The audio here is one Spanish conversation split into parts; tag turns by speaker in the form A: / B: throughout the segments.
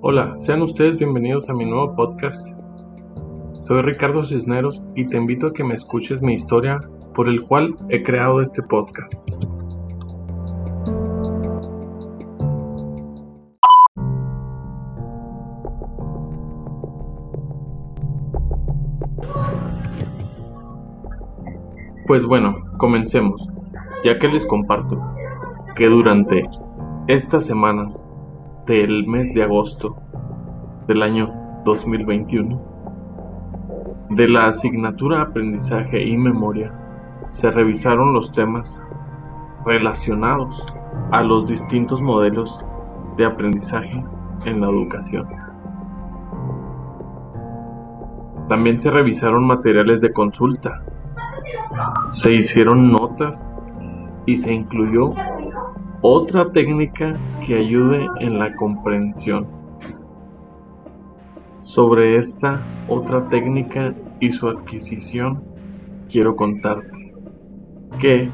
A: Hola, sean ustedes bienvenidos a mi nuevo podcast. Soy Ricardo Cisneros y te invito a que me escuches mi historia por el cual he creado este podcast. Pues bueno, comencemos, ya que les comparto que durante estas semanas del mes de agosto del año 2021 de la asignatura Aprendizaje y Memoria se revisaron los temas relacionados a los distintos modelos de aprendizaje en la educación. También se revisaron materiales de consulta, se hicieron notas y se incluyó otra técnica que ayude en la comprensión. Sobre esta otra técnica y su adquisición, quiero contarte que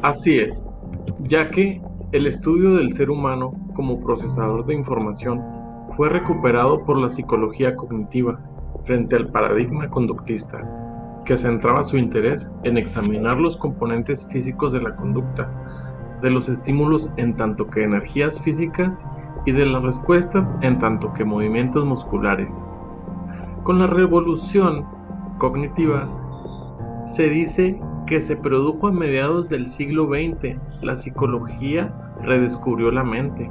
A: Así es, ya que el estudio del ser humano como procesador de información fue recuperado por la psicología cognitiva frente al paradigma conductista, que centraba su interés en examinar los componentes físicos de la conducta, de los estímulos en tanto que energías físicas y de las respuestas en tanto que movimientos musculares. Con la revolución cognitiva se dice que se produjo a mediados del siglo XX, la psicología redescubrió la mente.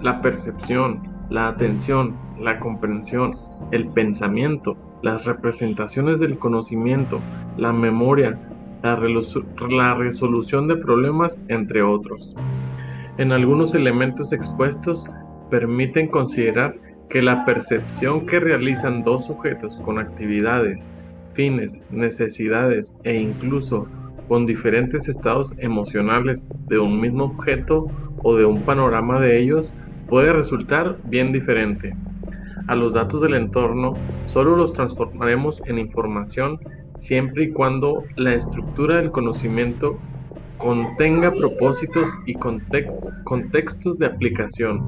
A: La percepción, la atención, la comprensión, el pensamiento, las representaciones del conocimiento, la memoria, la, resolución de problemas, entre otros. En algunos elementos expuestos permiten considerar que la percepción que realizan dos sujetos con actividades fines, necesidades e incluso con diferentes estados emocionales de un mismo objeto o de un panorama de ellos puede resultar bien diferente. A los datos del entorno solo los transformaremos en información siempre y cuando la estructura del conocimiento contenga propósitos y contextos de aplicación.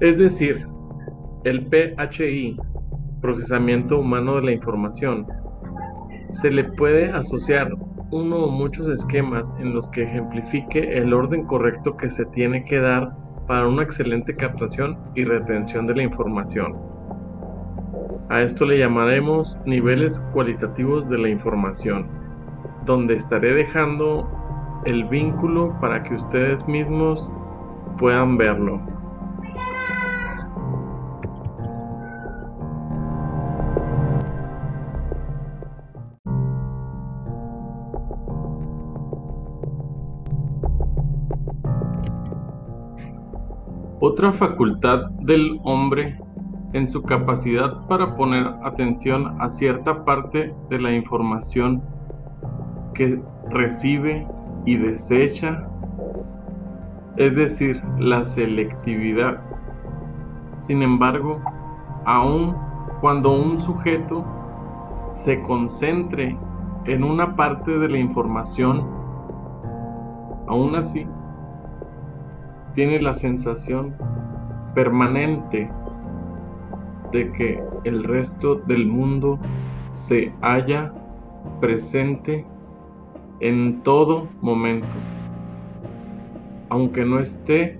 A: Es decir, el PHI procesamiento humano de la información. Se le puede asociar uno o muchos esquemas en los que ejemplifique el orden correcto que se tiene que dar para una excelente captación y retención de la información. A esto le llamaremos niveles cualitativos de la información, donde estaré dejando el vínculo para que ustedes mismos puedan verlo. Otra facultad del hombre en su capacidad para poner atención a cierta parte de la información que recibe y desecha, es decir, la selectividad. Sin embargo, aun cuando un sujeto se concentre en una parte de la información, aún así tiene la sensación permanente de que el resto del mundo se halla presente en todo momento, aunque no esté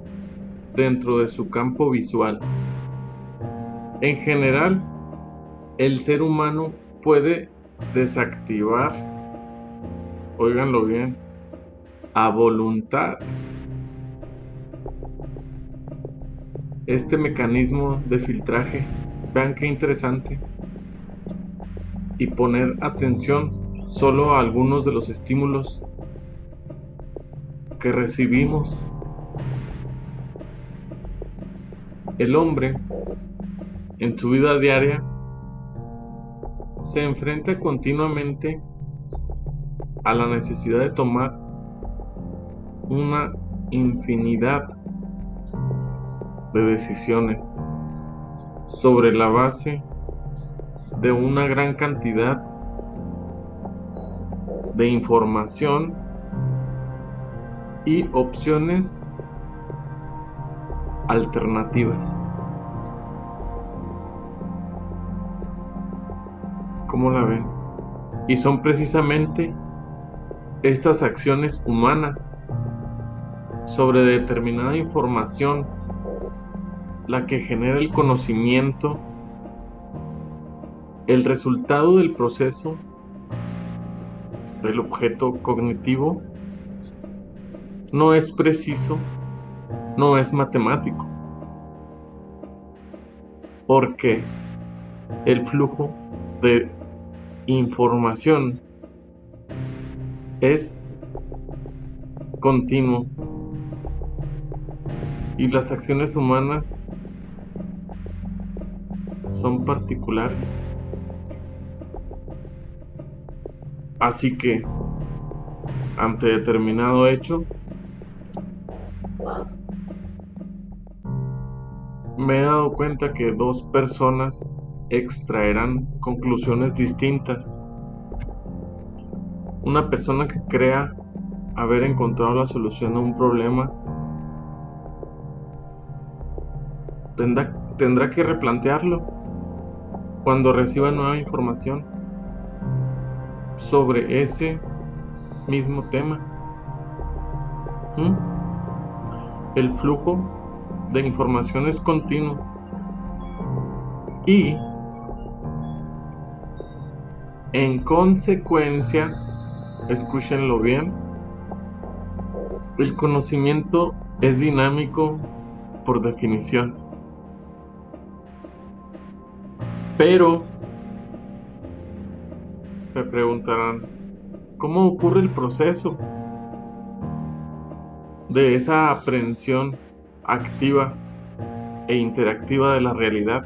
A: dentro de su campo visual. En general, el ser humano puede desactivar, oiganlo bien, a voluntad este mecanismo de filtraje. Vean qué interesante. Y poner atención solo a algunos de los estímulos que recibimos. El hombre en su vida diaria se enfrenta continuamente a la necesidad de tomar una infinidad de decisiones sobre la base de una gran cantidad de información y opciones alternativas. ¿Cómo la ven? Y son precisamente estas acciones humanas sobre determinada información la que genera el conocimiento, el resultado del proceso, del objeto cognitivo, no es preciso, no es matemático, porque el flujo de información es continuo y las acciones humanas son particulares. Así que, ante determinado hecho, me he dado cuenta que dos personas extraerán conclusiones distintas. Una persona que crea haber encontrado la solución a un problema tendrá, tendrá que replantearlo cuando reciba nueva información sobre ese mismo tema. El flujo de información es continuo y en consecuencia, escúchenlo bien, el conocimiento es dinámico por definición. Pero, me preguntarán, ¿cómo ocurre el proceso de esa aprehensión activa e interactiva de la realidad?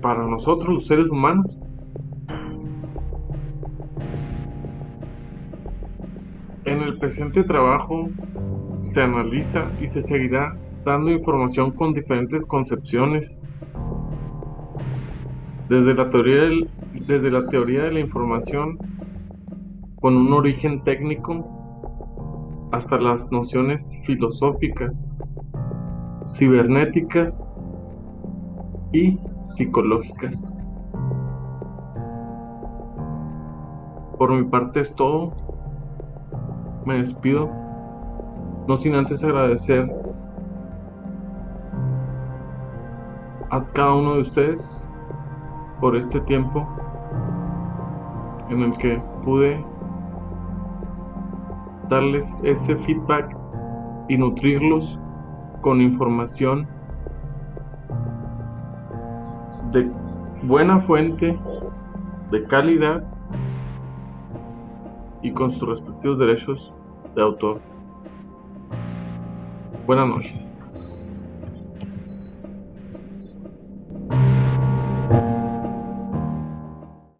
A: para nosotros los seres humanos. En el presente trabajo se analiza y se seguirá dando información con diferentes concepciones, desde la teoría, desde la teoría de la información con un origen técnico hasta las nociones filosóficas, cibernéticas y psicológicas. Por mi parte es todo. Me despido. No sin antes agradecer a cada uno de ustedes por este tiempo en el que pude darles ese feedback y nutrirlos con información de buena fuente, de calidad y con sus respectivos derechos de autor. Buenas noches.